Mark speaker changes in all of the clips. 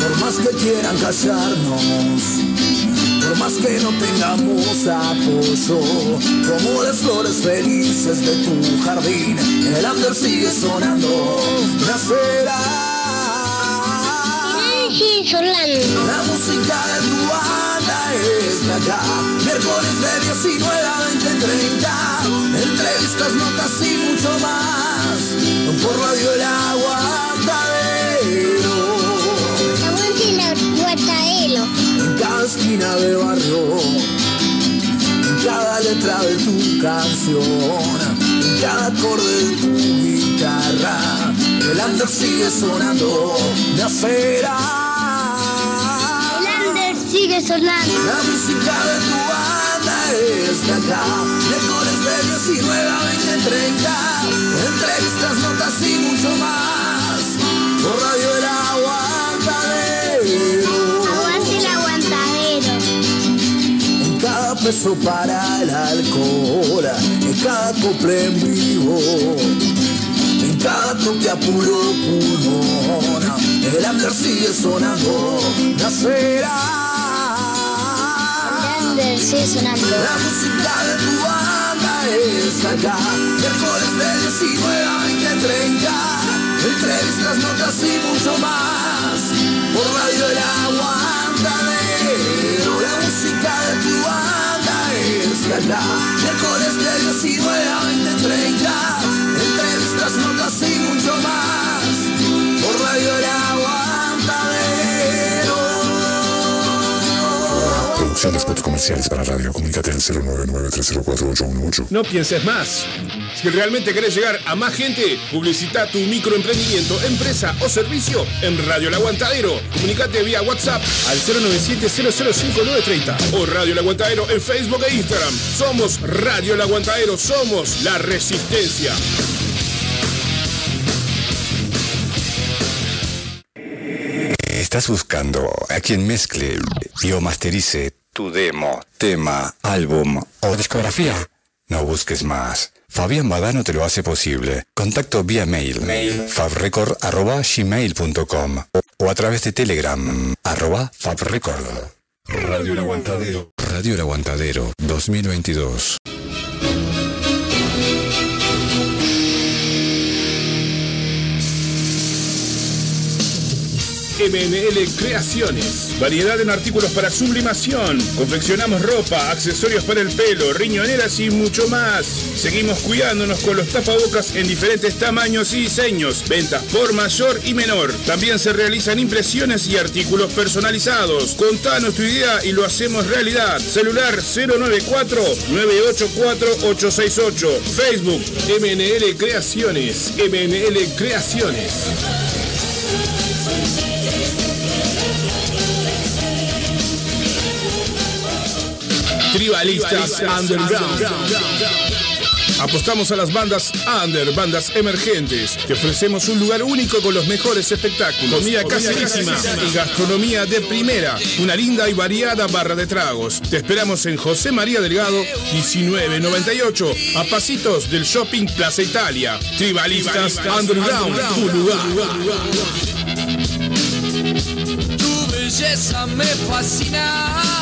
Speaker 1: Por más que quieran callarnos, por más que no tengamos apoyo, como las flores felices de tu jardín, el under sigue sonando, nacerá. La música de tu banda es de acá, miércoles de 19 a 20, 30, entrevistas, notas y mucho más, por radio el aguantadero.
Speaker 2: Aguante la guataelo.
Speaker 1: en cada esquina de barrio, en cada letra de tu canción, en cada acorde de tu guitarra, el under sigue sonando.
Speaker 2: El under sigue sonando.
Speaker 1: La música de tu banda es de acá, miércoles de 19 a 20, 30, entrevistas, notas y mucho más, por radio el aguantadero.
Speaker 2: Aguante el aguantadero.
Speaker 1: En cada peso para el alcohol, en cada cople en vivo, en cada toque a puro pulmón, el under sigue sonando, nacerá. La música de tu banda es acá, miércoles de 19 a 20, 30, entrevistas, notas y mucho más, por radio el. La música de tu banda es acá, miércoles de 19 a 20, 30, entrevistas, notas y mucho más, por radio el aguantadero.
Speaker 3: Producción de spots comerciales para radio. Comunícate al 099-304-818.
Speaker 4: No pienses más. Si realmente querés llegar a más gente, publicita tu microemprendimiento, empresa o servicio en Radio El Aguantadero. Comunicate vía WhatsApp al 097-005930 o Radio El Aguantadero en Facebook e Instagram. Somos Radio El Aguantadero, somos la resistencia.
Speaker 3: Estás buscando a quien mezcle y o masterice tu demo, tema, álbum o discografía. No busques más. Fabián Badano te lo hace posible. Contacto vía mail, mail fabrecord.gmail.com o a través de Telegram, arroba fabrecord. Radio El Aguantadero. Radio El Aguantadero 2022.
Speaker 4: MNL Creaciones. Variedad en artículos para sublimación. Confeccionamos ropa, accesorios para el pelo, riñoneras y mucho más. Seguimos cuidándonos con los tapabocas en diferentes tamaños y diseños. Ventas por mayor y menor. También se realizan impresiones y artículos personalizados. Contanos tu idea y lo hacemos realidad. Celular 094-984-868. Facebook MNL Creaciones. MNL Creaciones. Tribalistas Underground. Apostamos a las bandas under, bandas emergentes. Te ofrecemos un lugar único con los mejores espectáculos. Comida caserísima y gastronomía de primera. Una linda y variada barra de tragos. Te esperamos en José María Delgado, 1998, a pasitos del Shopping Plaza Italia. Tribalistas Underground, tu lugar.
Speaker 5: Tu belleza me fascina.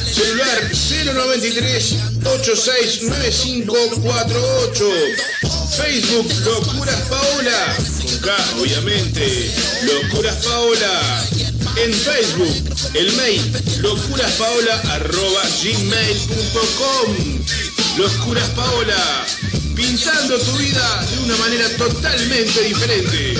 Speaker 4: Celular 093 869548. Facebook Locuras Paola. Con K, obviamente. Locuras Paola. En Facebook, el mail locuraspaola.gmail.com Locuras Paola, pintando tu vida de una manera totalmente diferente.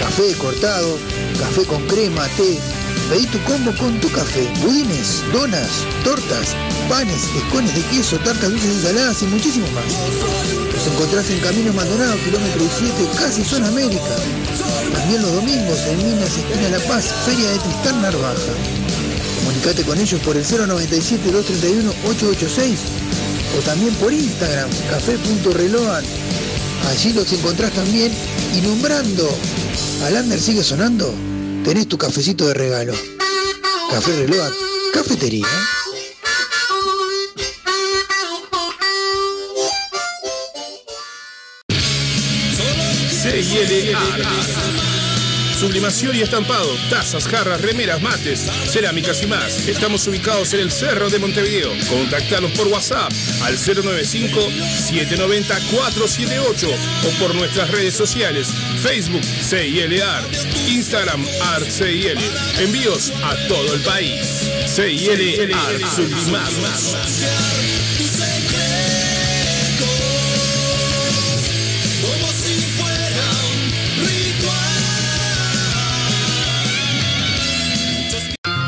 Speaker 6: Café cortado, café con crema, té. Pedí tu combo con tu café, budines, donas, tortas, panes, escones de queso, tartas dulces y saladas y muchísimo más. Nos encontrás en Camino Maldonado, kilómetro 17, casi zona América. También los domingos en Minas, esquina La Paz, Feria de Tristán Narvaja. Comunicate con ellos por el 097-231-886 o también por Instagram, café.reload. Allí los encontrás también y nombrando al Ander sigue sonando, tenés tu cafecito de regalo. Café Reload, cafetería.
Speaker 4: Sublimación y estampado, tazas, jarras, remeras, mates, cerámicas y más. Estamos ubicados en el Cerro de Montevideo. Contactanos por WhatsApp al 095-790-478 o por nuestras redes sociales, Facebook CIL Art, Instagram Art CIL. Envíos a todo el país. CIL Art.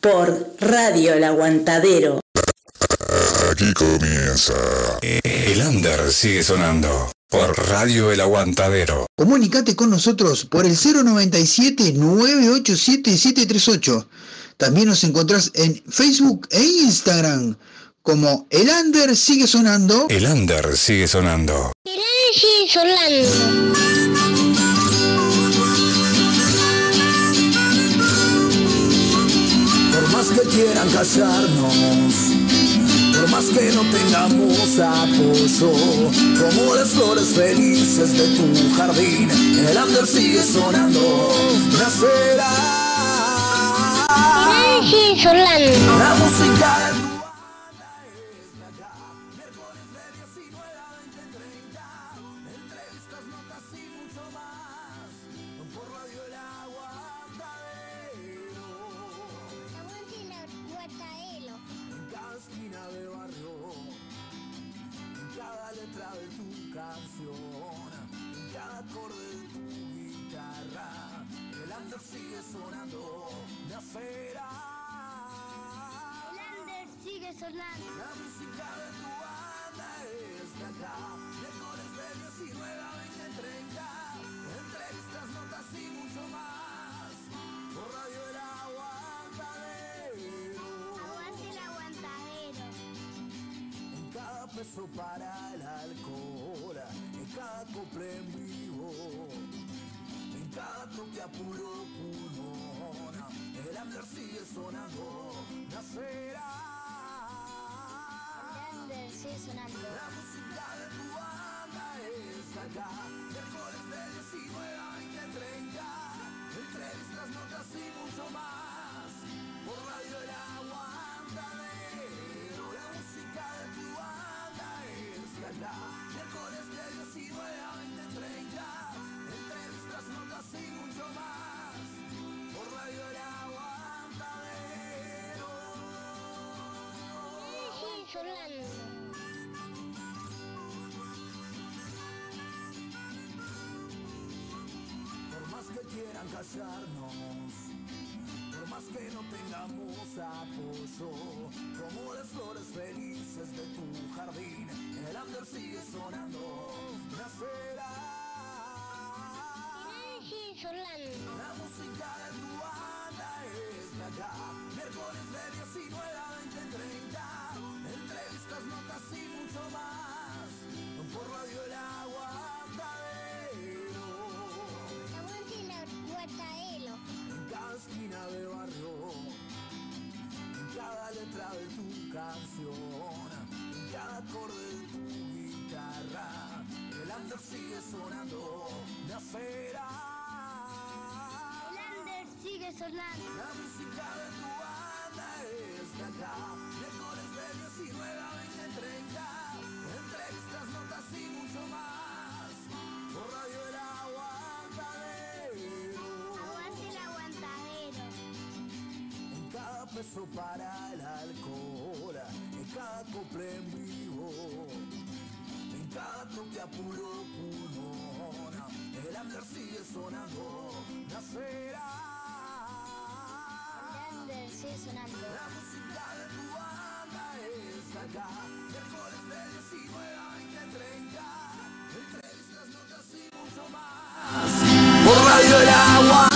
Speaker 7: por Radio El Aguantadero.
Speaker 3: Aquí comienza. El under sigue sonando por Radio El Aguantadero.
Speaker 6: Comunicate con nosotros por el 097-987-738. También nos encontrás en Facebook e Instagram como El Under sigue sonando.
Speaker 3: El under sigue sonando.
Speaker 2: El sigue sonando.
Speaker 1: Quieran callarnos, por más que no tengamos apoyo, como las flores felices de tu jardín, el under sigue sonando, nacerá. La música Lander sigue sonando la acera. Lander sigue sonando. La música de tu banda está acá. Miércoles de 19 a 20, 30. Entrevistas, notas y
Speaker 8: mucho más. Por Radio El Aguantadero.
Speaker 1: Aguante
Speaker 8: el aguantadero. En cada peso para el alcohol. En cada cumple en vivo pulmón, el hablar sigue sonando,
Speaker 1: sonando.
Speaker 8: La música de tu banda es acá, miércoles de 19 entre estas notas y mucho más. Por Radio El
Speaker 9: Agua.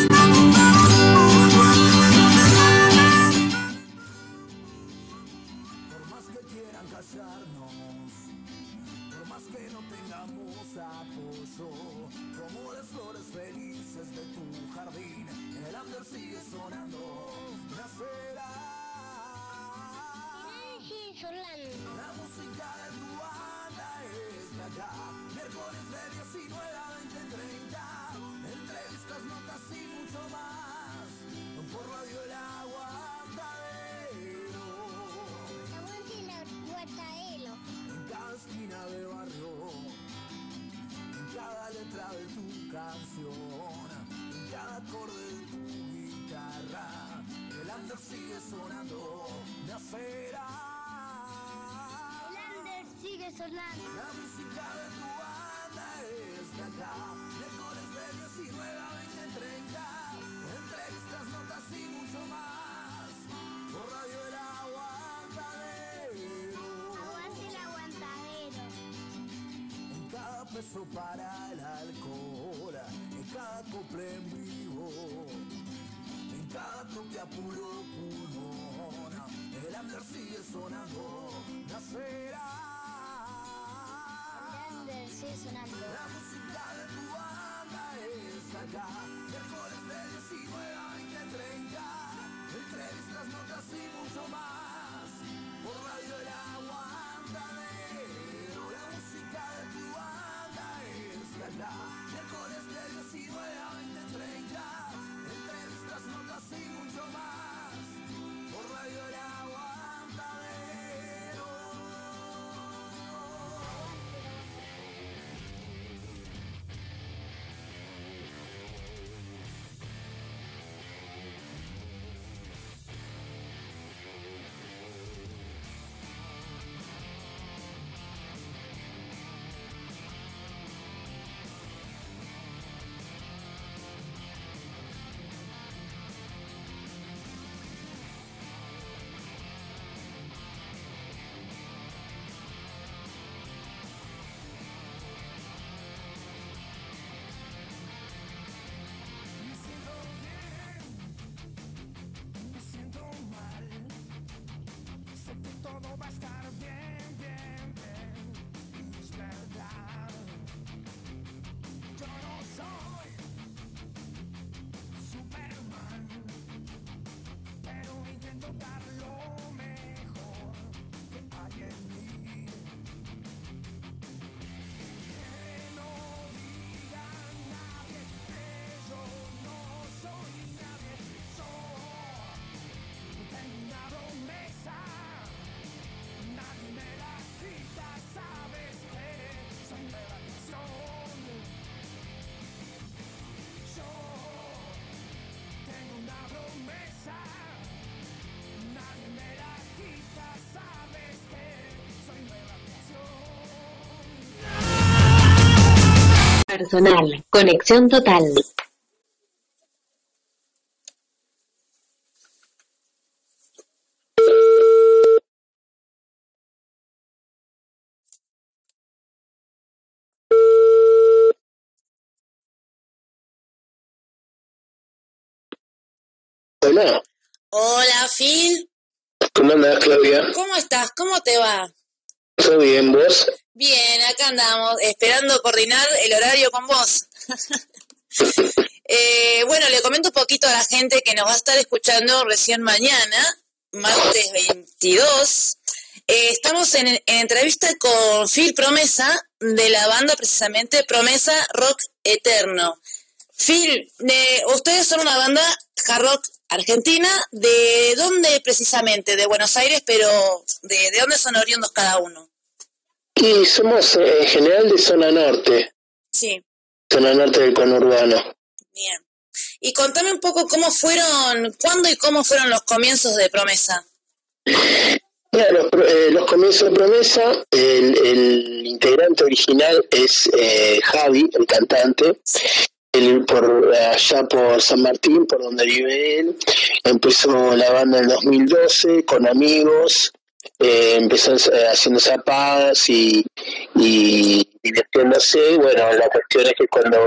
Speaker 8: 30, miércoles de 19 a 20, 30, entrevistas, notas y mucho más. Don't
Speaker 10: Personal, conexión total.
Speaker 11: Hola,
Speaker 7: Hola, Phil.
Speaker 11: ¿cómo andás, Claudia?
Speaker 7: ¿Cómo estás? ¿Cómo te va? Andamos, esperando coordinar el horario con vos. Eh, bueno, le comento un poquito a la gente que nos va a estar escuchando recién mañana, martes 22. Eh, estamos en, en entrevista con Phil Promesa, de la banda precisamente Promesa Rock Eterno. Phil, eh, ustedes son una banda hard rock argentina, ¿de dónde precisamente? De Buenos Aires, pero ¿de, de dónde son oriundos cada uno?
Speaker 11: Y somos eh, en general de zona norte,
Speaker 7: Sí,
Speaker 11: zona norte del conurbano.
Speaker 7: bien. Y contame un poco cómo fueron, cuándo y cómo fueron los comienzos de Promesa.
Speaker 11: Mira, los, eh, los comienzos de promesa, el, el integrante original es eh, Javi, el cantante. Él por allá por San Martín, por donde vive él, empezó la banda en 2012 con amigos, eh, empezó eh, haciendo zapadas y, y divirtiéndose. Bueno, la cuestión es que cuando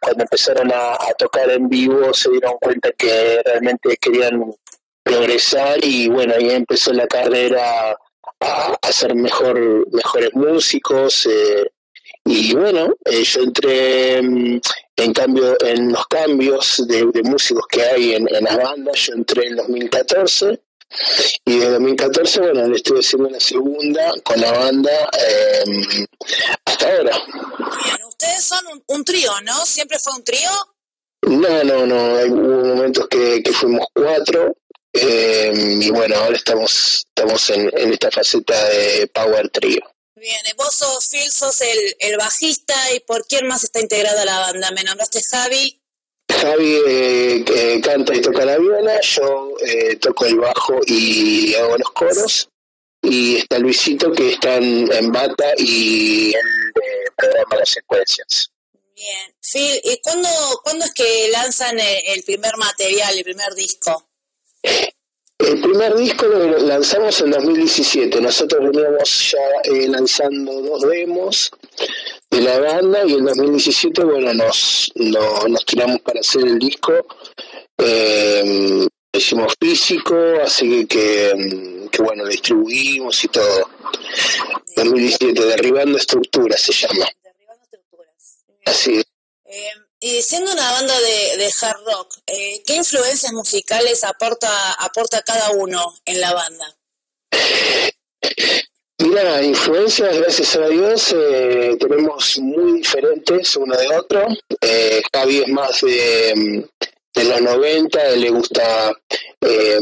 Speaker 11: cuando empezaron a, tocar en vivo se dieron cuenta que realmente querían progresar y bueno, ahí empezó la carrera a, a ser mejor, mejores músicos eh, y bueno, eh, yo entré mm, en cambio en los cambios de, de músicos que hay en, en las bandas, yo entré en 2014 y desde 2014 bueno, le estuve haciendo la segunda con la banda eh, hasta ahora.
Speaker 7: Bien, ustedes son un, un trío, ¿no? ¿Siempre fue un trío?
Speaker 11: No, no, no, hay- hubo momentos que, que fuimos cuatro eh, y bueno, ahora estamos, estamos en, en esta faceta de Power Trio.
Speaker 7: Bien, vos sos Phil, sos el, el bajista y por quién más está integrada la banda. Me nombraste Javi.
Speaker 11: Javi eh, canta y toca la viola, yo eh, toco el bajo y hago los coros y está Luisito que está en, en bata y él eh, programa las secuencias.
Speaker 7: Bien, Phil, ¿y cuándo, cuándo es que lanzan el, el primer material, el primer disco?
Speaker 11: El primer disco lo lanzamos en 2017. Nosotros veníamos ya eh, lanzando dos demos de la banda y en 2017, bueno, nos, no- nos tiramos para hacer el disco. Eh, lo hicimos físico, así que, que, que, bueno, lo distribuimos y todo. 2017, Derribando Estructuras se llama. Así es.
Speaker 7: Eh, y siendo una banda de, de hard rock, eh, ¿qué influencias musicales aporta, aporta cada uno en la banda?
Speaker 11: Mira, influencias, gracias a Dios, eh, tenemos muy diferentes uno de otro. Eh, Javi es más de, mm, de los 90, él le gusta eh,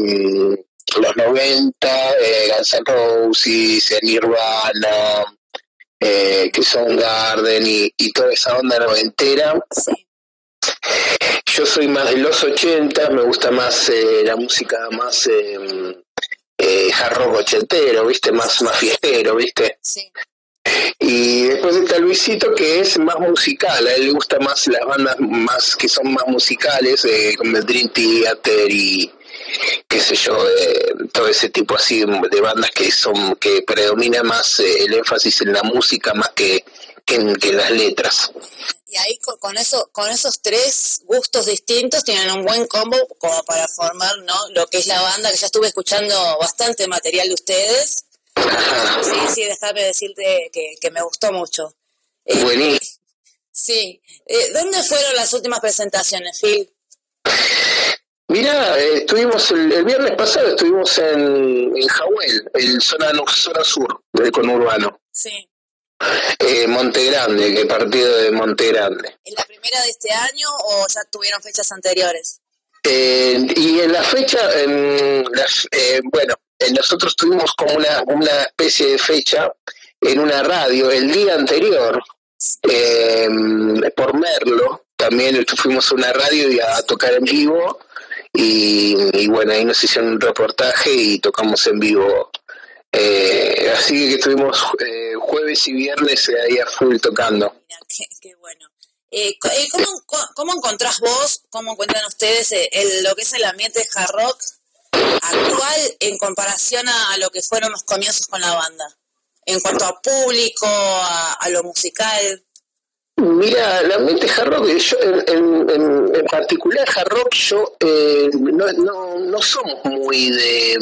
Speaker 11: los 90, eh, Guns N' Roses, eh, Nirvana, eh, que son Garden y, y toda esa onda noventera. Yo soy más de los 80, me gusta más eh, la música más eh, eh, hard rock ochentero, ¿viste? Más, más fiestero, ¿viste?
Speaker 7: Sí.
Speaker 11: Y después está Luisito, que es más musical, a él le gusta más las bandas más que son más musicales, eh, como el Dream Theater y qué sé yo, eh, todo ese tipo así de bandas que son que predomina más eh, el énfasis en la música más que, que en, que en las letras.
Speaker 7: Y ahí con, con eso, con esos tres gustos distintos tienen un buen combo como para formar ¿no? lo que es la banda, que ya estuve escuchando bastante material de ustedes. Sí, sí, déjame decirte que, que me gustó mucho. Eh,
Speaker 11: Buenísimo.
Speaker 7: Sí. Eh, ¿Dónde fueron las últimas presentaciones, Phil?
Speaker 11: Mira, eh, estuvimos el, el viernes pasado estuvimos en, en Jahuel, el zona, zona sur del conurbano.
Speaker 7: Sí.
Speaker 11: Eh, Monte Grande, que partido de Monte Grande.
Speaker 7: ¿Es la primera de este año o ya tuvieron fechas anteriores?
Speaker 11: Eh, y en la fecha, en las- eh, bueno, nosotros tuvimos como una, una especie de fecha en una radio el día anterior, eh, por Merlo, también fuimos a una radio y a tocar en vivo, y, y bueno, ahí nos hicieron un reportaje y tocamos en vivo. Eh, así que estuvimos eh, jueves y viernes eh, ahí a full tocando.
Speaker 7: Qué, qué bueno. Eh, eh, ¿cómo, ¿Cómo encontrás vos, cómo encuentran ustedes eh, el- lo que es el ambiente hard rock actual en comparación a, a lo que fueron los comienzos con la banda? En cuanto a público, a, a lo musical.
Speaker 11: Mira, la mente hard rock, yo en, en- en- en particular hard rock, yo eh, no, no, no somos muy de,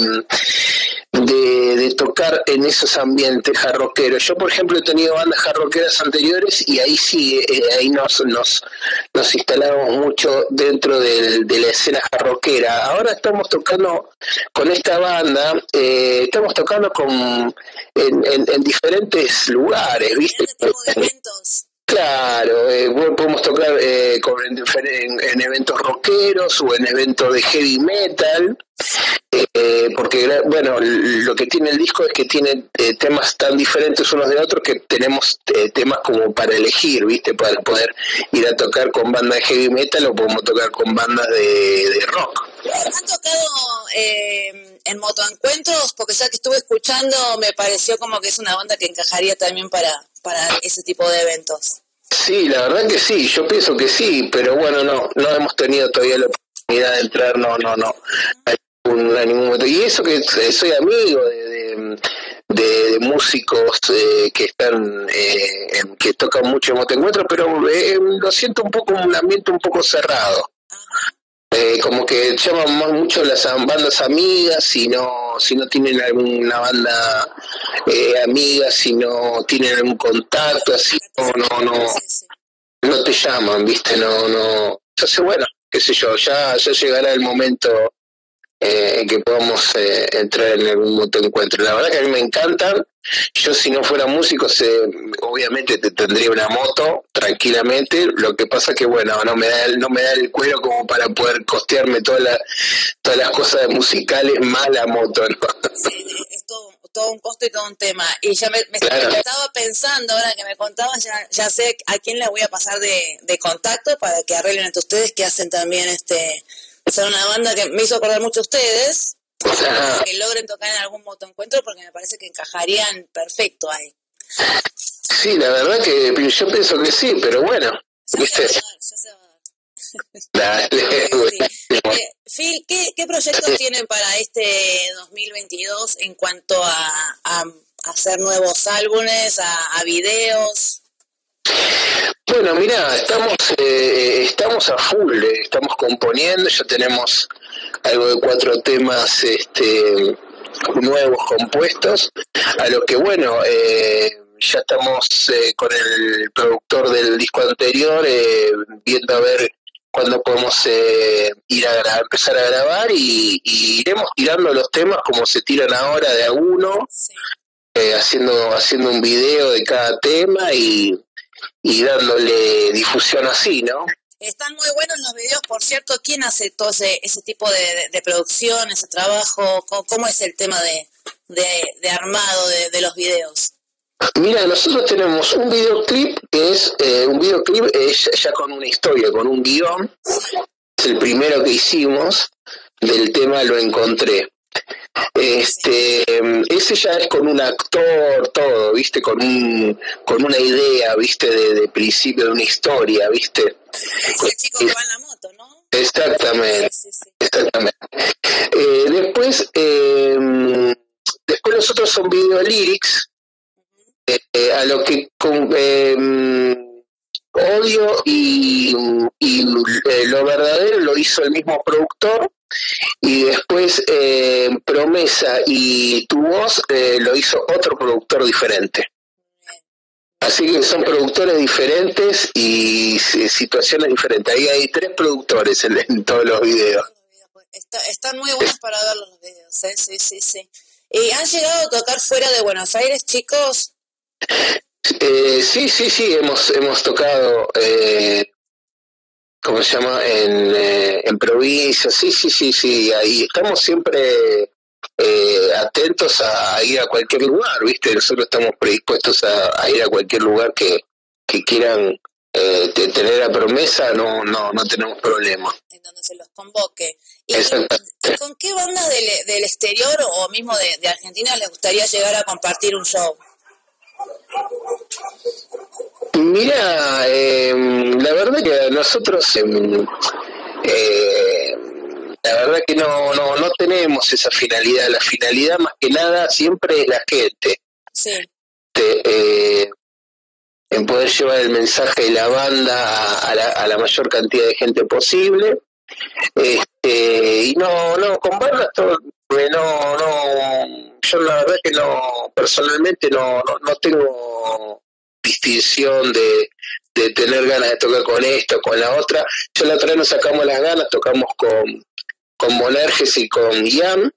Speaker 11: de, de tocar en esos ambientes hard rockeros. Yo, por ejemplo, he tenido bandas hard rockeras anteriores y ahí sí, eh, ahí nos, nos, nos instalamos mucho dentro de la escena hard rockera. Ahora estamos tocando con esta banda, eh, estamos tocando con, en, en- en diferentes lugares, ¿viste? Claro, eh, podemos tocar eh, con- en, en- en eventos rockeros o en eventos de heavy metal, eh, porque bueno, lo que tiene el disco es que tiene eh, temas tan diferentes unos de otros que tenemos eh, temas como para elegir, ¿viste? Para poder ir a tocar con bandas de heavy metal o podemos tocar con bandas de, de rock.
Speaker 7: ¿Han tocado eh, en motoencuentros? Porque ya que estuve escuchando, me pareció como que es una banda que encajaría también para, para ese tipo de eventos.
Speaker 11: Sí, la verdad que sí, yo pienso que sí, pero bueno, no, no hemos tenido todavía la oportunidad de entrar, no, no, no, a ningún, ningún momento. Y eso que soy amigo de, músicos eh, que están, eh, que tocan mucho en Motoencuentro, pero eh, lo siento un poco, un ambiente un poco cerrado. Eh, como que llaman más mucho las bandas amigas si no si no tienen alguna banda eh, amiga si no tienen algún contacto así no no no no te llaman viste no no. Entonces bueno qué sé yo ya ya llegará el momento eh, en que podamos eh, entrar en algún motoencuentro. La verdad que a mí me encantan yo si no fuera músico se, obviamente te tendría una moto tranquilamente lo que pasa que bueno no me da el, no me da el cuero como para poder costearme toda la- todas las cosas musicales más la moto ¿no?
Speaker 7: Es todo, todo un costo y todo un tema. Y ya me, me-
Speaker 11: Claro.
Speaker 7: me estaba pensando, ahora que me contabas, ya, ya sé a quién le voy a pasar de, de contacto para que arreglen entre ustedes, que hacen también este son una banda que me hizo acordar mucho a ustedes. Que logren tocar en algún motoencuentro porque me parece que encajarían perfecto ahí.
Speaker 11: sí la verdad que yo pienso que sí pero bueno viste Dale, buenísimo.
Speaker 7: Eh, Phil, ¿qué, qué proyectos tienen para este 2022 en cuanto a, a hacer nuevos álbumes, a, a videos?
Speaker 11: Bueno, mira, estamos eh, estamos a full, eh, estamos componiendo, ya tenemos algo de cuatro temas este, nuevos compuestos, a lo que bueno, eh, ya estamos eh, con el productor del disco anterior eh, viendo a ver cuándo podemos eh, ir a empezar a grabar y, y iremos tirando los temas como se tiran ahora de a uno, eh, haciendo haciendo un video de cada tema y y dándole difusión así, ¿no?
Speaker 7: Están muy buenos los videos, por cierto. ¿Quién hace todo ese, ese tipo de, de- producción, ese trabajo? ¿Cómo, es el tema de, de, armado de, los videos?
Speaker 11: Mira, nosotros tenemos un videoclip que es eh, un videoclip eh, ya, con una historia, con un guion. Es el primero que hicimos del tema Lo Encontré. Este, ese ya es con un actor, todo, viste, con un, con una idea, viste, de, de principio de una historia, viste. Exactamente, exactamente. Eh, después, em, después los otros son video lyrics, eh, eh, a lo que con, em, odio y, y, eh, lo verdadero lo hizo el mismo productor y después eh, promesa y tu voz eh, lo hizo otro productor diferente así que son productores diferentes y si- situaciones diferentes ahí hay tres productores en, en todos los videos
Speaker 7: Está- están muy buenos para ver los videos, ¿eh? Sí, sí, sí. ¿Y han llegado a tocar fuera de Buenos Aires, chicos?
Speaker 11: Eh, sí, sí, sí, hemos, hemos tocado, eh, ¿cómo se llama? En, eh, en provincias, sí, sí, sí, sí, ahí estamos siempre eh, atentos a, ir a cualquier lugar, ¿viste? Nosotros estamos predispuestos a, a ir a cualquier lugar que, que quieran eh, te- tener la promesa, no, no, no tenemos problema.
Speaker 7: En donde se los convoque.
Speaker 11: Exacto.
Speaker 7: ¿Con qué banda del, del exterior o mismo de, de Argentina les gustaría llegar a compartir un show?
Speaker 11: Mira, eh, la verdad que nosotros, em, eh, la verdad que no, no, no tenemos esa finalidad. La finalidad más que nada siempre es la gente.
Speaker 7: Sí.
Speaker 11: Este, eh, en poder llevar el mensaje de la banda a, a la, a la mayor cantidad de gente posible. Este, y no, no, con bandas todo, no, no, yo la verdad que no, personalmente no, no, no tengo distinción de, de tener ganas de tocar con esto, con la otra. Yo la otra vez nos sacamos las ganas, tocamos con, con Bonerges y con Ian.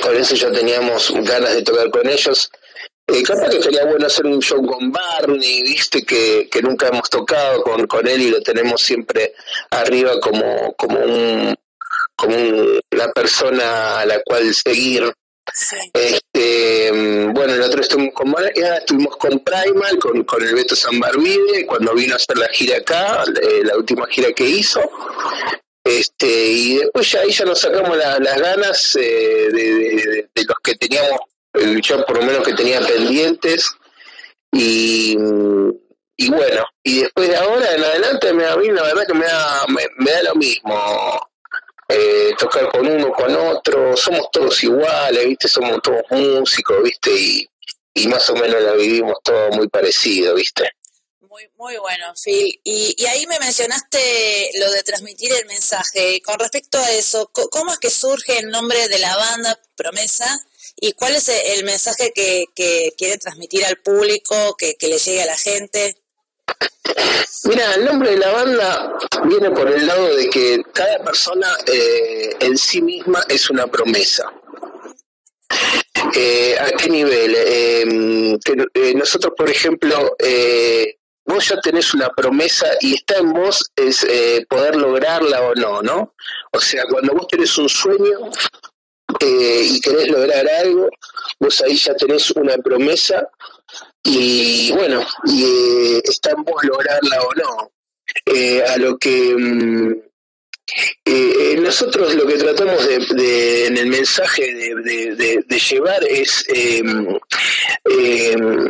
Speaker 11: Con eso ya teníamos ganas de tocar con ellos. Eh, capaz que sería bueno hacer un show con Barney, viste, que, que nunca hemos tocado con, con él y lo tenemos siempre arriba como, como un como una persona a la cual seguir. Este, mm, bueno, nosotros estuvimos con, estuvimos con Primal, con, con el Beto Barbide, cuando vino a hacer la gira acá, eh, la última gira que hizo. Este, y después ya ahí ya nos sacamos las ganas eh, de, los que teníamos, yo por lo menos que tenía pendientes. Y, y bueno, y después de ahora en adelante me, a mí la verdad que me da, me da lo mismo eh, tocar con uno, con otro, somos todos iguales, ¿viste? Somos todos músicos, ¿viste? Y, y más o menos la vivimos todo muy parecido, ¿viste?
Speaker 7: Muy, muy bueno, Phil. Y, y ahí me mencionaste lo de transmitir el mensaje. Con respecto a eso, ¿cómo es que surge el nombre de la banda Promesa? ¿Y cuál es el mensaje que, que quiere transmitir al público, que, que le llegue a la gente?
Speaker 11: Mira, el nombre de la banda viene por el lado de que cada persona eh, en sí misma es una promesa. Eh, ¿A qué nivel? Em, eh, nosotros, por ejemplo, vos ya tenés una promesa y está en vos es poder lograrla o no, ¿no? O sea, cuando vos tenés un sueño y querés lograr algo, vos ahí ya tenés una promesa y bueno, y eh, está en vos lograrla o no. Eh, a lo que mm, eh, nosotros lo que tratamos de, en el mensaje de, llevar es em, em,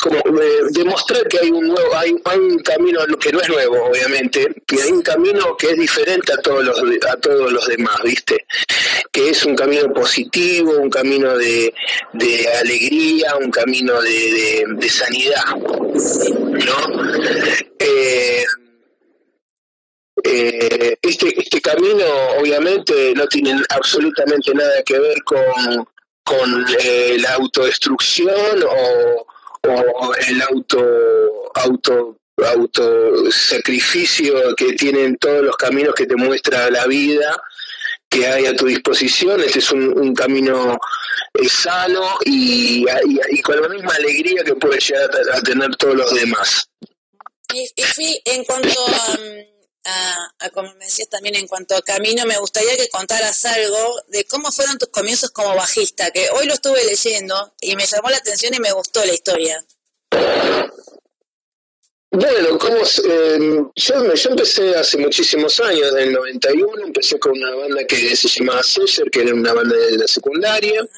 Speaker 11: como demostrar que hay un nuevo, hay, un camino que no es nuevo, obviamente, que hay un camino que es diferente a todos los a todos los demás, ¿viste? Que es un camino positivo, un camino de, alegría, un camino de, sanidad, ¿no? Eh, este, este camino obviamente no tiene absolutamente nada que ver con, con eh, la autodestrucción o, o el auto, auto autosacrificio que tienen todos los caminos que te muestra la vida que hay a tu disposición. Este es un, camino eh, sano y, con la misma alegría que puede llegar a, tener todos los demás.
Speaker 7: Y, y en cuanto a a, como me decías también en cuanto a camino, me gustaría que contaras algo de cómo fueron tus comienzos como bajista, que hoy lo estuve leyendo y me llamó la atención y me gustó la historia.
Speaker 11: Bueno, como, eh, yo, yo, empecé hace muchísimos años, en el 91, empecé con una banda que se llamaba César, que era una banda de la secundaria.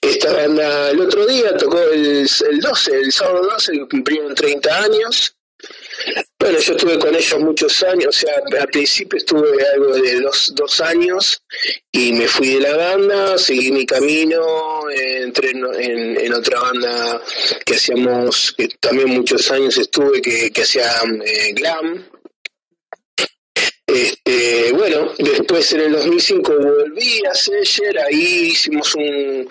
Speaker 11: Esta banda el otro día tocó el, el 12, el sábado 12, cumplieron 30 años. Bueno, yo estuve con ellos muchos años, o sea, al principio estuve algo de dos, dos años y me fui de la banda, seguí mi camino, entré en, otra banda que hacíamos, que también muchos años estuve, que, que hacía eh, glam, este, bueno, después en el 2005 volví a Seller, ahí hicimos un,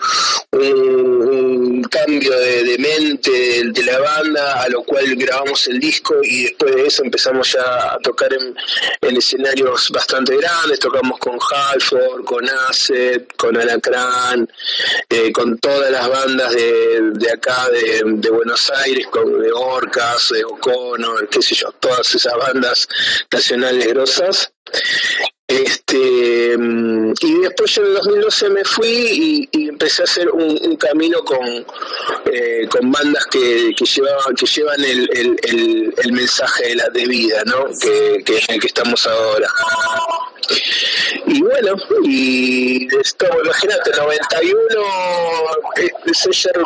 Speaker 11: cambio de, mente de, la banda, a lo cual grabamos el disco y después de eso empezamos ya a tocar en, escenarios bastante grandes, tocamos con Halford, con Asset, con Alacrán, eh, con todas las bandas de, de acá de, Buenos Aires, con de Orcas, de O'Connor, qué sé yo, todas esas bandas nacionales grosas este, mm, y después en el 2012 me fui y, empecé a hacer un, camino con, eh, con bandas que, llevaban, que llevan el, mensaje de la de vida, ¿no? Que, que es el que estamos ahora. Y bueno, y esto, imagínate, 91, eh,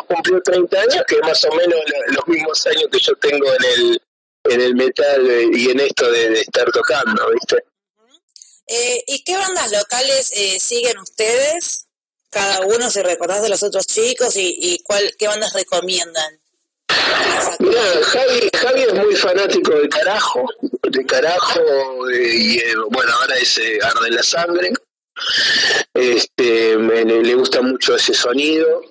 Speaker 11: cumplió 30 años, que más o menos los mismos años que yo tengo en el, en el metal eh, y en esto de estar tocando, ¿viste?
Speaker 7: Eh, ¿Y qué bandas locales eh, siguen ustedes? Cada uno, si recordás de los otros chicos, y, cuál, qué bandas recomiendan.
Speaker 11: Mira, Javi, es muy fanático de carajo, de carajo, y eh, bueno, ahora es Arde la Sangre. Este, le, gusta mucho ese sonido.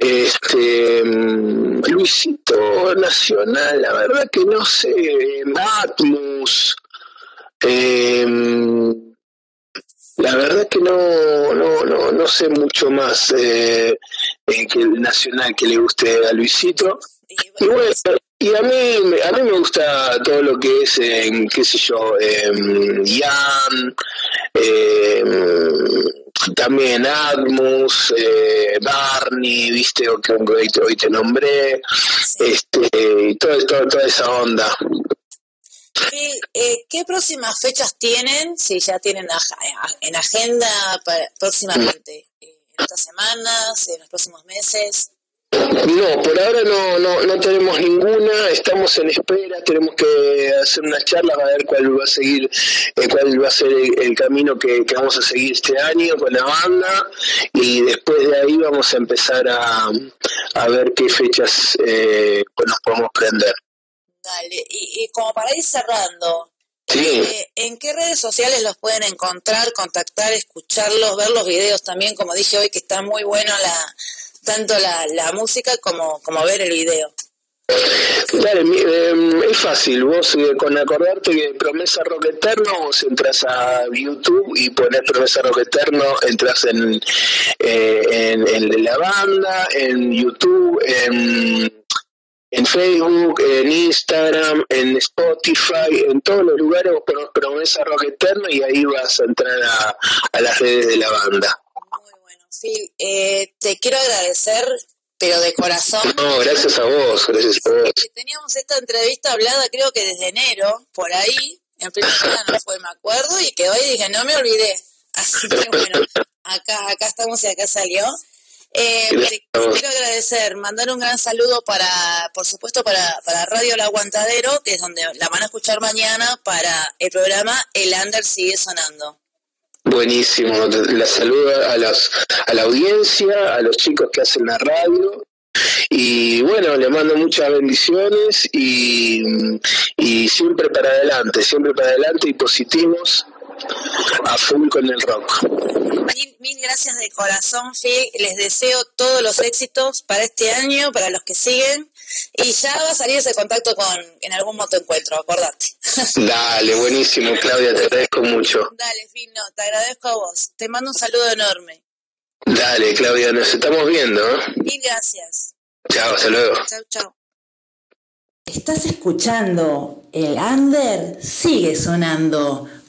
Speaker 11: Este, mm, Luisito Nacional, la verdad que no sé, Atmos, eh, la verdad que no, no, no, no sé mucho más. Eh, eh, que el nacional que le guste a Luisito. Y bueno, y a mí, a mí me gusta todo lo que es, eh, qué sé yo, eh, Ian, eh, también Admus, eh, Barney, viste, o que hoy, te- hoy te nombré, este, y todo, todo- toda esa onda.
Speaker 7: Eh, ¿qué próximas fechas tienen? Si ya tienen en agenda para, próximamente, eh, en estas semanas, en los próximos meses.
Speaker 11: No, por ahora no, no, no tenemos ninguna, estamos en espera, tenemos que hacer una charla para ver cuál va a seguir, eh, cuál va a ser el, camino que, vamos a seguir este año con la banda y después de ahí vamos a empezar a, a ver qué fechas nos podemos prender.
Speaker 7: Dale, y, y como para ir cerrando,
Speaker 11: Sí.
Speaker 7: eh, ¿en qué redes sociales los pueden encontrar, contactar, escucharlos, ver los videos también? Como dije hoy, que está muy bueno la tanto la, la música como, como ver el video.
Speaker 11: Dale, em, es fácil, vos eh, con acordarte que Promesa Rock Eterno, vos entras a YouTube y pones Promesa Rock Eterno, entras en, eh, en, en la banda, en YouTube, en, en Facebook, en Instagram, en Spotify, en todos los lugares vos pones Promesa Rock Eterno y ahí vas a entrar a, a las redes de la banda.
Speaker 7: Phil, eh, te quiero agradecer, pero de corazón.
Speaker 11: No, gracias a vos, gracias a vos.
Speaker 7: Teníamos esta entrevista hablada creo que desde enero, por ahí, en primavera no fue, me acuerdo, y quedó ahí y dije, no me olvidé. Así que bueno, acá, acá estamos y acá salió. Eh, quiero agradecer, mandar un gran saludo para, por supuesto, para, para Radio El Aguantadero, que es donde la van a escuchar mañana para el programa El Under Sigue Sonando.
Speaker 11: Buenísimo, la saludo a, las, a la audiencia, a los chicos que hacen la radio y bueno, le mando muchas bendiciones y, y siempre para adelante, siempre para adelante y positivos a full con el rock.
Speaker 7: Mil, mil gracias de corazón, Phil. Les deseo todos los éxitos para este año, para los que siguen. Y ya va a salir ese contacto con en algún motoencuentro, acordate.
Speaker 11: Dale, buenísimo, Claudia, te agradezco mucho.
Speaker 7: Dale, Phil, no, te agradezco a vos. Te mando un saludo enorme.
Speaker 11: Dale, Claudia, nos estamos viendo. ¿eh?
Speaker 7: Mil gracias.
Speaker 11: Chao, hasta luego.
Speaker 7: Chau, chau.
Speaker 12: Estás escuchando El Under sigue sonando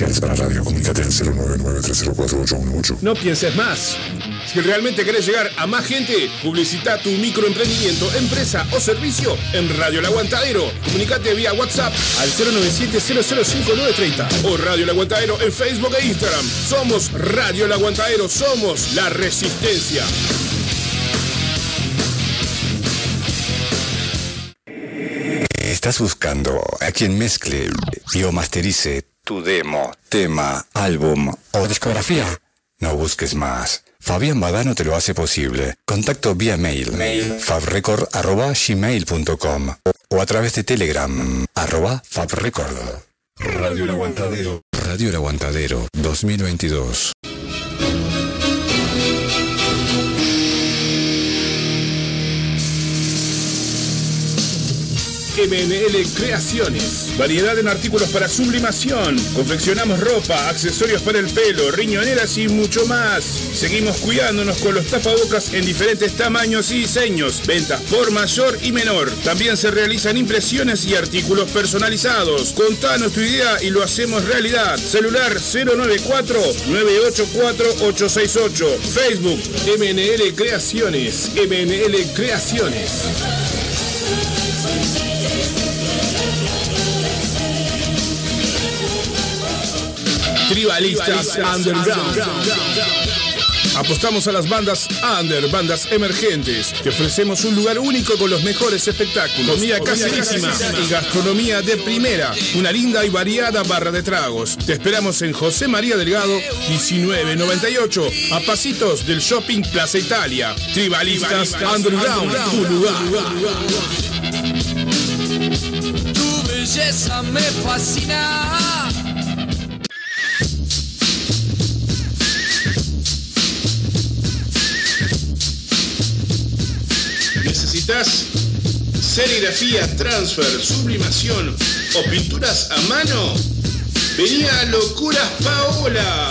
Speaker 3: comerciales para radio. Comunicate al 099-304-818.
Speaker 4: No pienses más. Si realmente querés llegar a más gente, publicita tu microemprendimiento, empresa o servicio en Radio El Aguantadero. Comunicate vía WhatsApp al 097-005930 o Radio El Aguantadero en Facebook e Instagram. Somos Radio El Aguantadero, somos la resistencia.
Speaker 3: ¿Estás buscando a quien mezcle y o masterice tu demo, tema, álbum o discografía? No busques más. Fabián Badano te lo hace posible. Contacto vía mail, fabrecord.gmail.com o a través de Telegram, arroba fabrecord. Radio El Aguantadero. Radio El Aguantadero 2022.
Speaker 4: MNL Creaciones. Variedad en artículos para sublimación. Confeccionamos ropa, accesorios para el pelo, riñoneras y mucho más. Seguimos cuidándonos con los tapabocas en diferentes tamaños y diseños. Ventas por mayor y menor. También se realizan impresiones y artículos personalizados. Contanos tu idea y lo hacemos realidad. Celular 094-984-868. Facebook MNL Creaciones. MNL Creaciones. Tribalistas Underground. Apostamos a las bandas under, bandas emergentes. Te ofrecemos un lugar único con los mejores espectáculos. Comida caserísima y gastronomía de primera. Una linda y variada barra de tragos. Te esperamos en José María Delgado, 1998, a pasitos del Shopping Plaza Italia. Tribalistas Underground, tu lugar.
Speaker 5: Tu belleza me fascina.
Speaker 4: ¿Necesitas serigrafía, transfer, sublimación o pinturas a mano? Vení a Locuras Paola.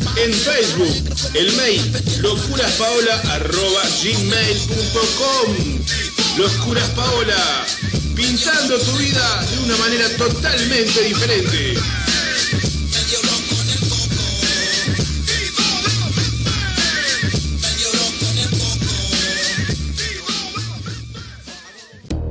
Speaker 4: En Facebook, el mail locuraspaola.gmail.com Locuras Paola. Pintando tu vida de una manera totalmente diferente.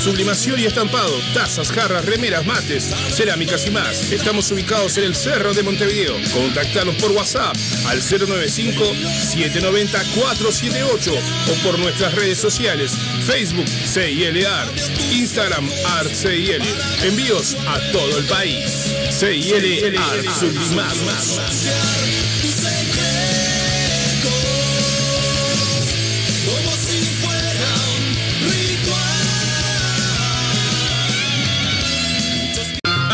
Speaker 4: Sublimación y estampado, tazas, jarras, remeras, mates, cerámicas y más. Estamos ubicados en el Cerro de Montevideo. Contactanos por WhatsApp al 095-790-478 o por nuestras redes sociales, Facebook CILAR, Instagram Art CIL. Envíos a todo el país. CIL Art.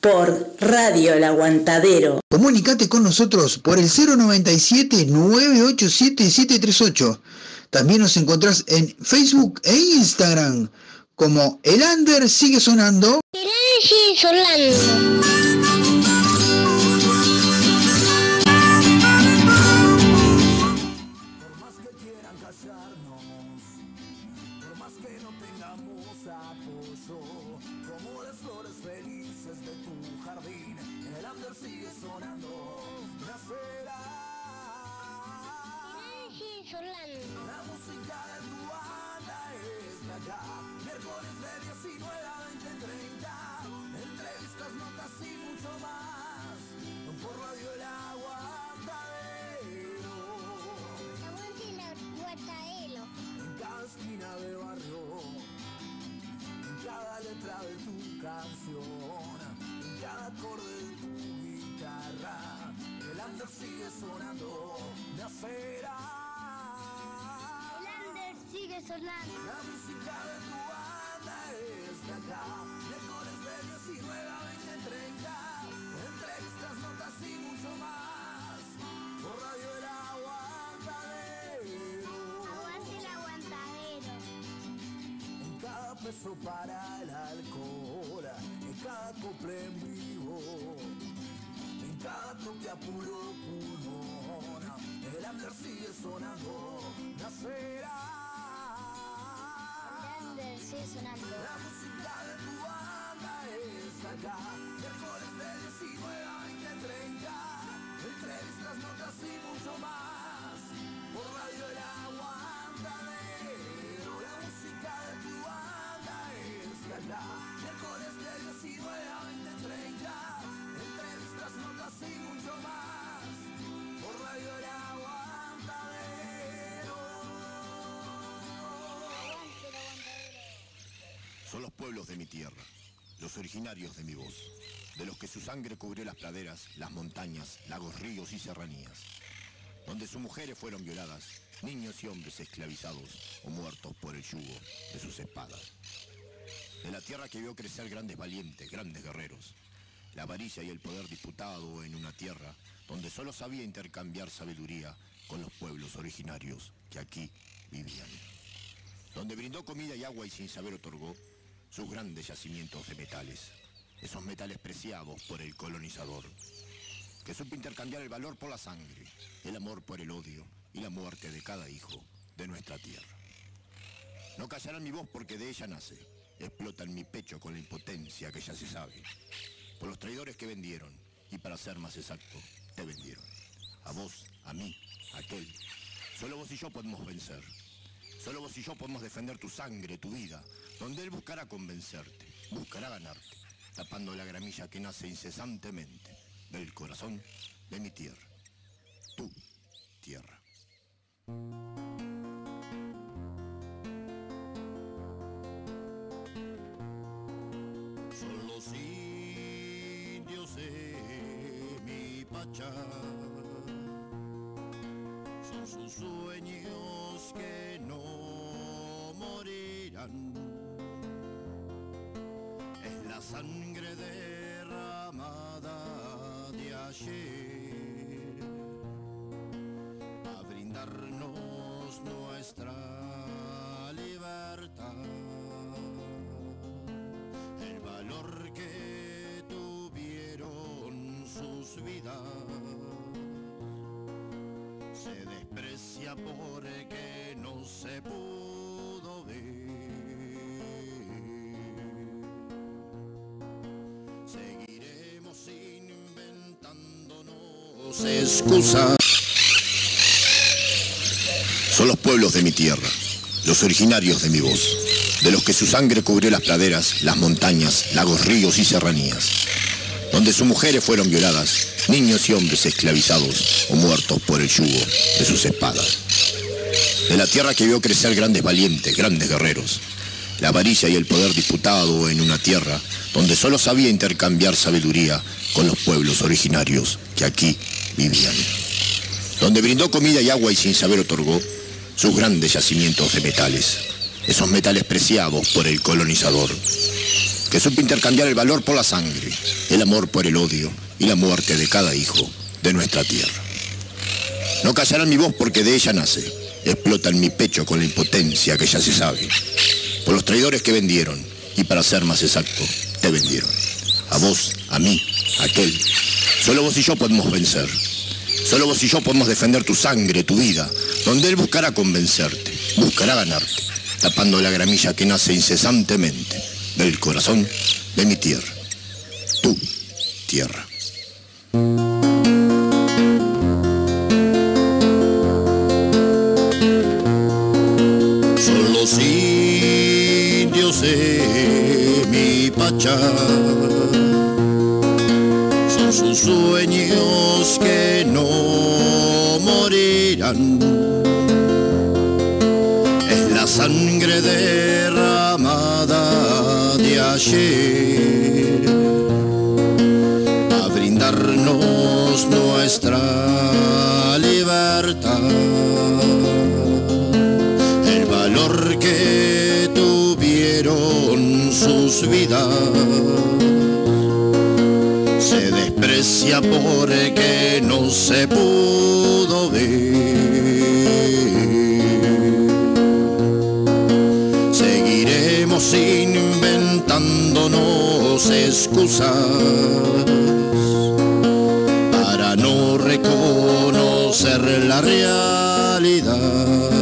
Speaker 13: por Radio El Aguantadero.
Speaker 6: Comunicate con nosotros por el 097-987-738. También nos encontrás en Facebook e Instagram como El Under sigue sonando.
Speaker 1: El Under sigue sonando.
Speaker 14: Los pueblos de mi tierra, los originarios de mi voz, de los que su sangre cubrió las praderas, las montañas, lagos, ríos y serranías, donde sus mujeres fueron violadas, niños y hombres esclavizados o muertos por el yugo de sus espadas. De la tierra que vio crecer grandes valientes, grandes guerreros, la varilla y el poder disputado en una tierra donde solo sabía intercambiar sabiduría con los pueblos originarios que aquí vivían donde brindó comida y agua y sin saber otorgó sus grandes yacimientos de metales, esos metales preciados por el colonizador, que supo intercambiar el valor por la sangre, el amor por el odio y la muerte de cada hijo de nuestra tierra. No callarán mi voz porque de ella nace, explota en mi pecho con la impotencia que ya se sabe, por los traidores que vendieron, y para ser más exacto, te vendieron. A vos, a mí, a aquel. Solo vos y yo podemos vencer. Solo vos y yo podemos defender tu sangre, tu vida, donde él buscará convencerte, buscará ganarte, tapando la gramilla que nace incesantemente del corazón de mi tierra, tu tierra.
Speaker 15: Son los indios de mi pacha, son sus sueños que no morirán. La sangre derramada de ayer a brindarnos nuestra libertad. El valor que tuvieron sus vidas se desprecia porque no se pudo
Speaker 14: Son los pueblos de mi tierra, los originarios de mi voz, de los que su sangre cubrió las praderas, las montañas, lagos, ríos y serranías, donde sus mujeres fueron violadas, niños y hombres esclavizados o muertos por el yugo de sus espadas. De la tierra que vio crecer grandes valientes, grandes guerreros, la varilla y el poder disputado en una tierra donde solo sabía intercambiar sabiduría con los pueblos originarios que aquí vivían. Donde brindó comida y agua y sin saber otorgó sus grandes yacimientos de metales,
Speaker 16: esos metales preciados por el colonizador, que supo intercambiar el valor por la sangre, el amor por el odio y la muerte de cada hijo de nuestra tierra. No callarán mi voz porque de ella nace, explota en mi pecho con la impotencia que ya se sabe, por los traidores que vendieron, y para ser más exacto, te vendieron. A vos, a mí, a aquel. Solo vos y yo podemos vencer. Solo vos y yo podemos defender tu sangre, tu vida, donde él buscará convencerte, buscará ganarte, tapando la gramilla que nace incesantemente del corazón de mi tierra, tu tierra.
Speaker 14: Sus sueños que no morirán. Es la sangre derramada de ayer a brindarnos nuestra libertad. El valor que tuvieron sus vidas desprecia porque no se pudo ver. Seguiremos inventándonos excusas para no reconocer la realidad.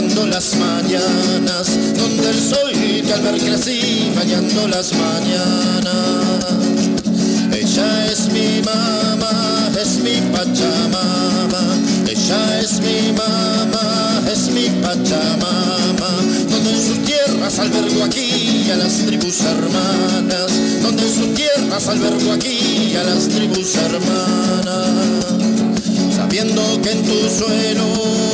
Speaker 14: bañando las mañanas, donde el sol que al ver crecí, bañando las mañanas. Ella es mi mamá, es mi pachamama, ella es mi mamá, es mi pachamama, donde en sus tierras albergo aquí a las tribus hermanas, donde en sus tierras albergo aquí a las tribus hermanas, sabiendo que en tu suelo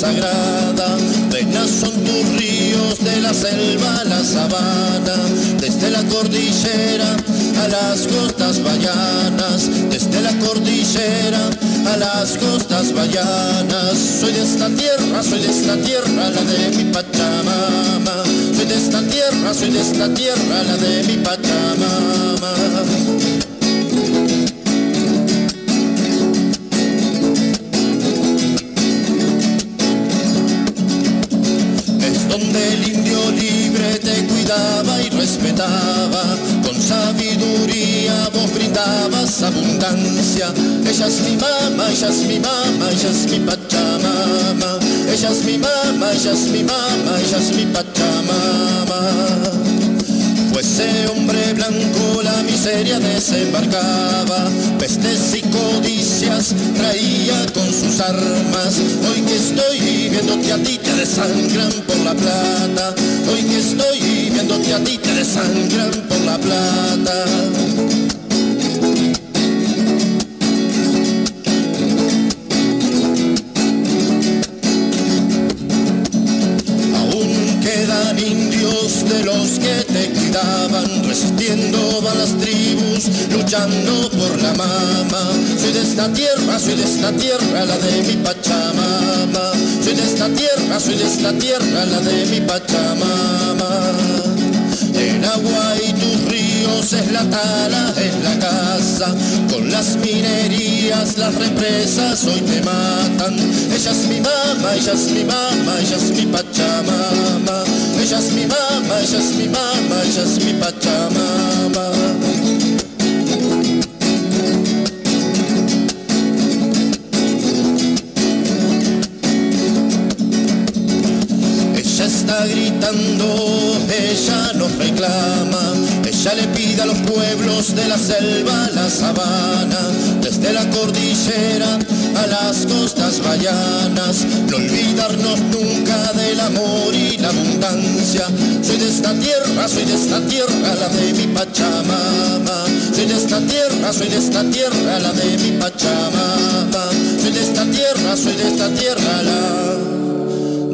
Speaker 14: sagrada, venas son tus ríos de la selva la sabana, desde la cordillera a las costas vallanas, desde la cordillera a las costas vallanas. Soy de esta tierra, soy de esta tierra, la de mi Pachamama. Soy de esta tierra, soy de esta tierra, la de mi Pachamama. Con sabiduría vos brindabas abundancia. Ella es mi mamá, ella es mi mamá, ella es mi pachamama. Ella es mi mamá, ella es mi mamá, ella es mi pachamama. Fuese hombre blanco la miseria desembarcaba, pestes y codicias traía con sus armas. Hoy que estoy viéndote a ti te desangran por la plata, hoy que estoy viéndote a ti te desangran por la plata. Aún quedan indios de los que te cuidaban, resistiendo van las tribus, luchando por la mama. Soy de esta tierra, soy de esta tierra, la de mi Pachamama. Soy de esta tierra, soy de esta tierra, la de mi Pachamama. En agua y tus ríos es la tala, es la casa. Con las minerías, las represas hoy te matan. Ella es mi mamá, ella es mi mamá, ella es mi pachamama. Ella es mi mamá, ella es mi mamá, ella es mi pachamama. Gritando, ella nos reclama, ella le pide a los pueblos de la selva, la sabana, desde la cordillera a las costas bayanas, no olvidarnos nunca del amor y la abundancia. Soy de esta tierra, soy de esta tierra, la de mi Pachamama. Soy de esta tierra, soy de esta tierra, la de mi Pachamama. Soy de esta tierra, soy de esta tierra, la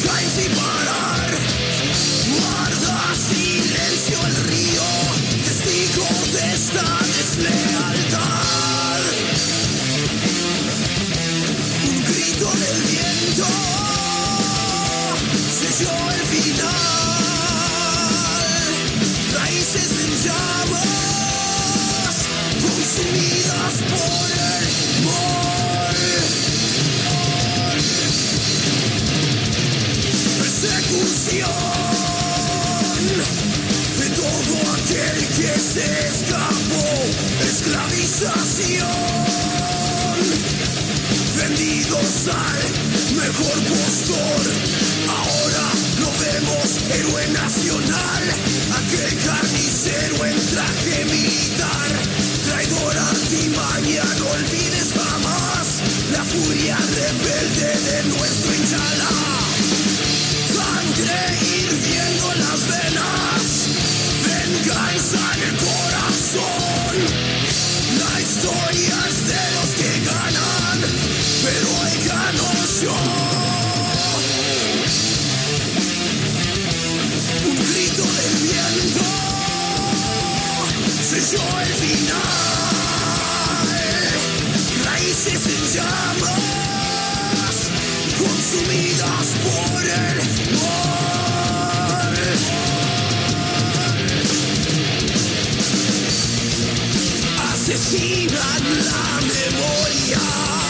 Speaker 17: crazy, but pasión. Vendidos al mejor postor. Ahora lo vemos, héroe nacional. Aquel carnicero en traje militar. Traidor artimaña, no olvides jamás la furia rebelde de nuestro inchalá. Asesinan la memoria.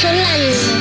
Speaker 17: Sigue sonando.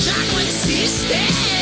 Speaker 17: shock would cease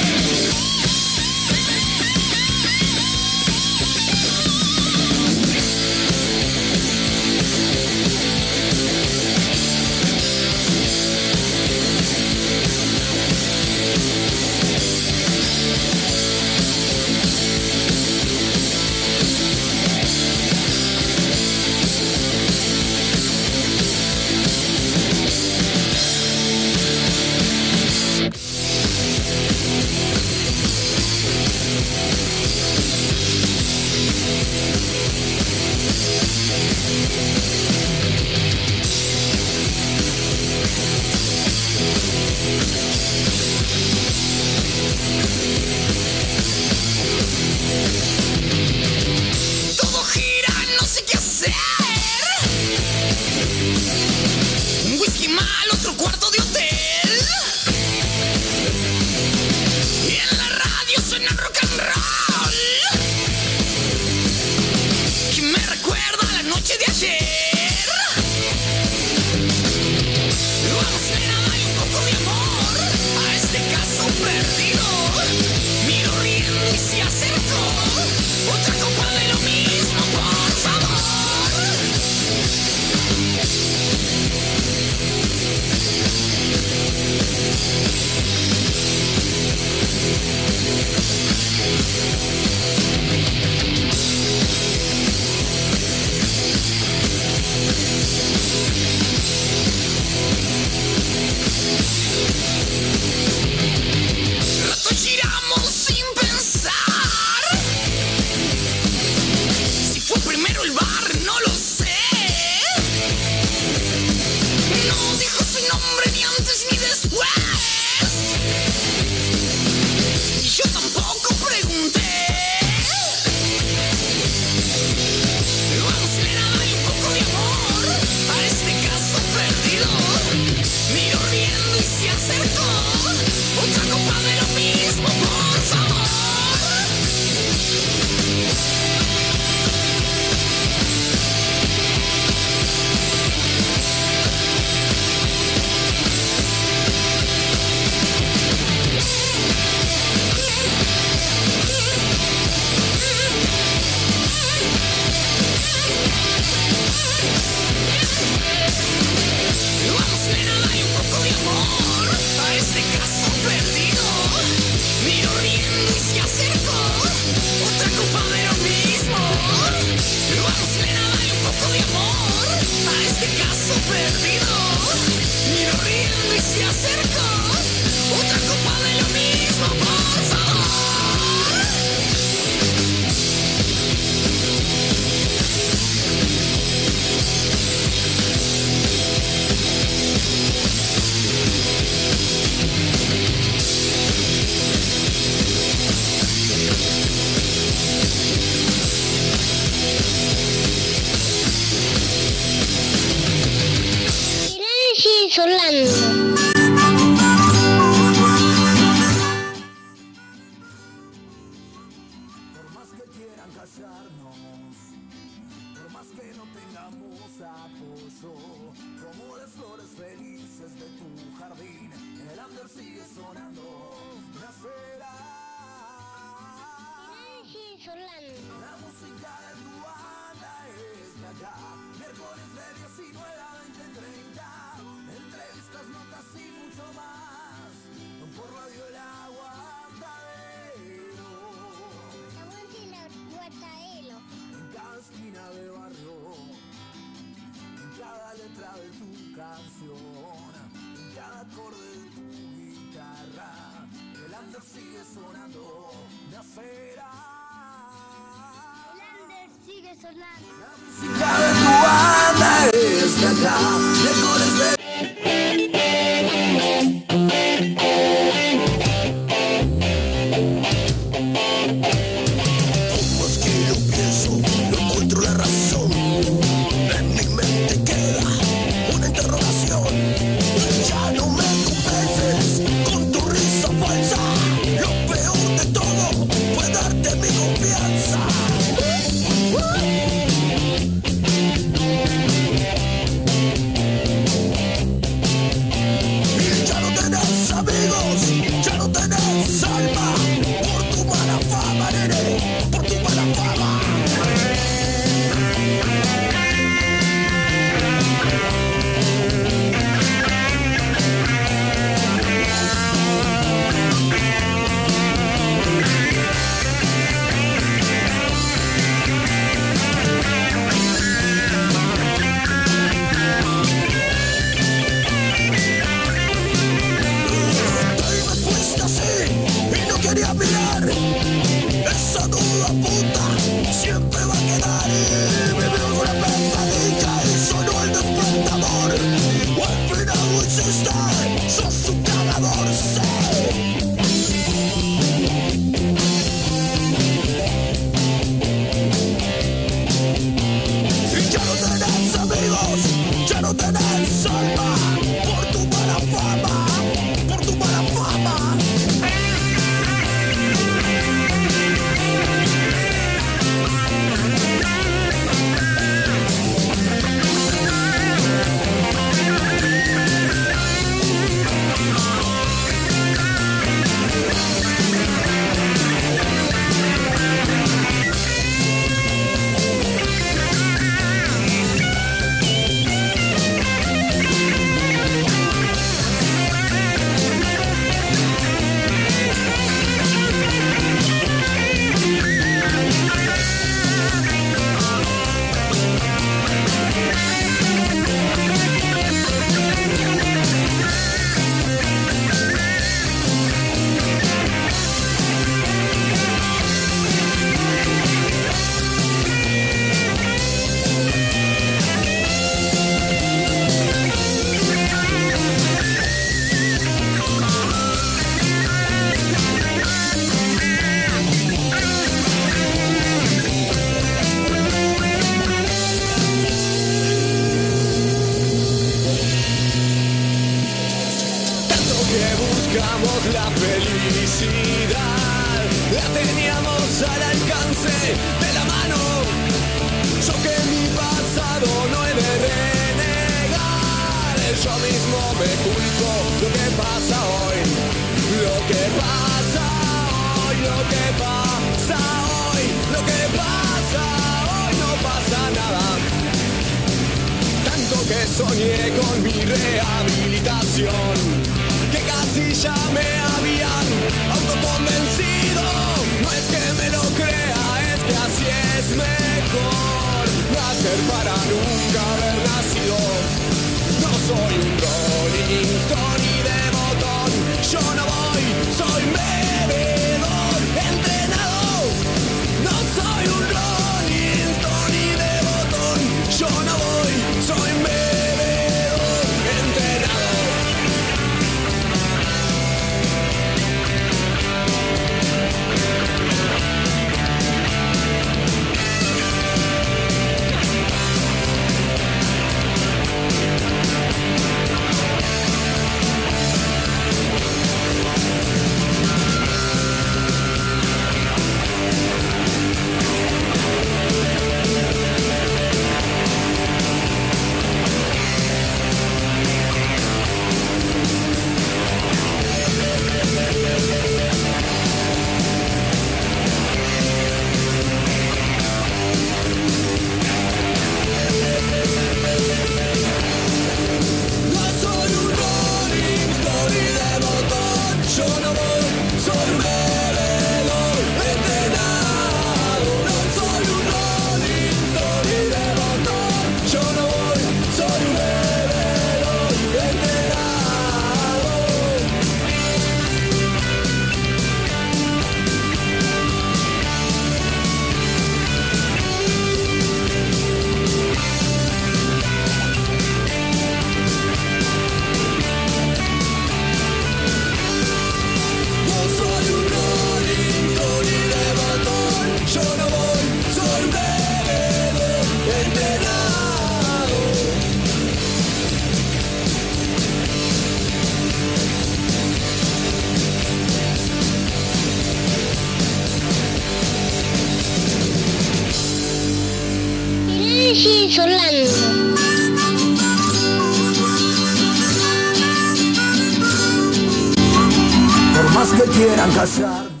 Speaker 17: que quieran
Speaker 1: callar.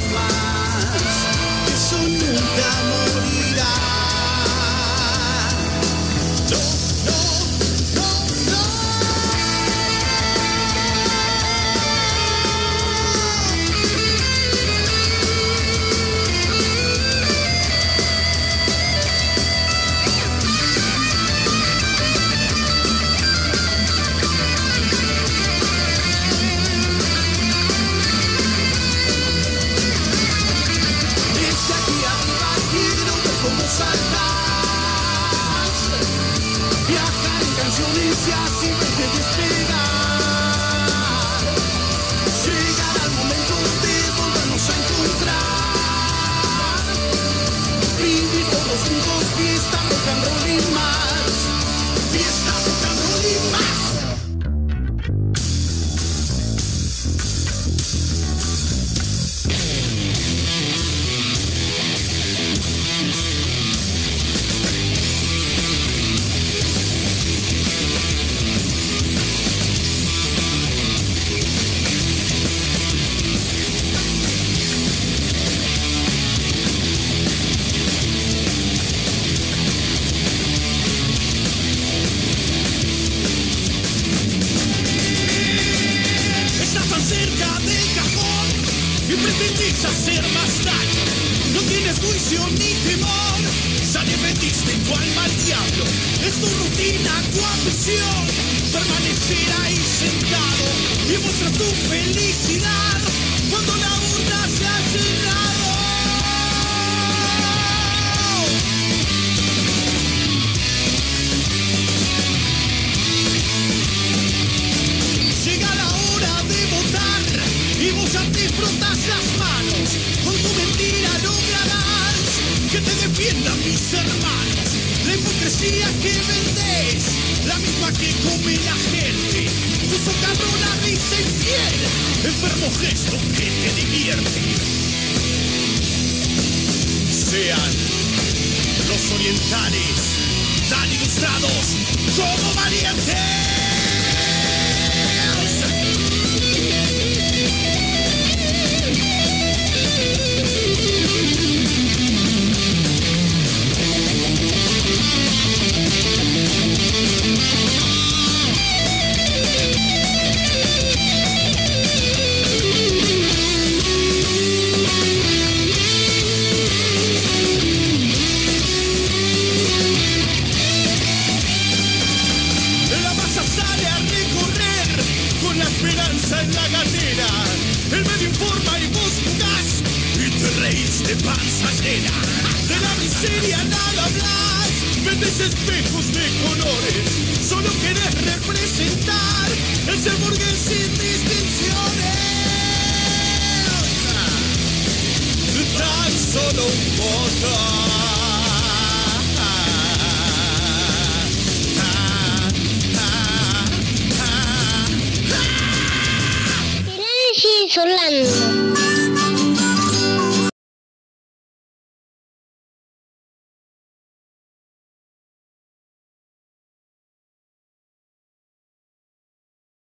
Speaker 18: fly.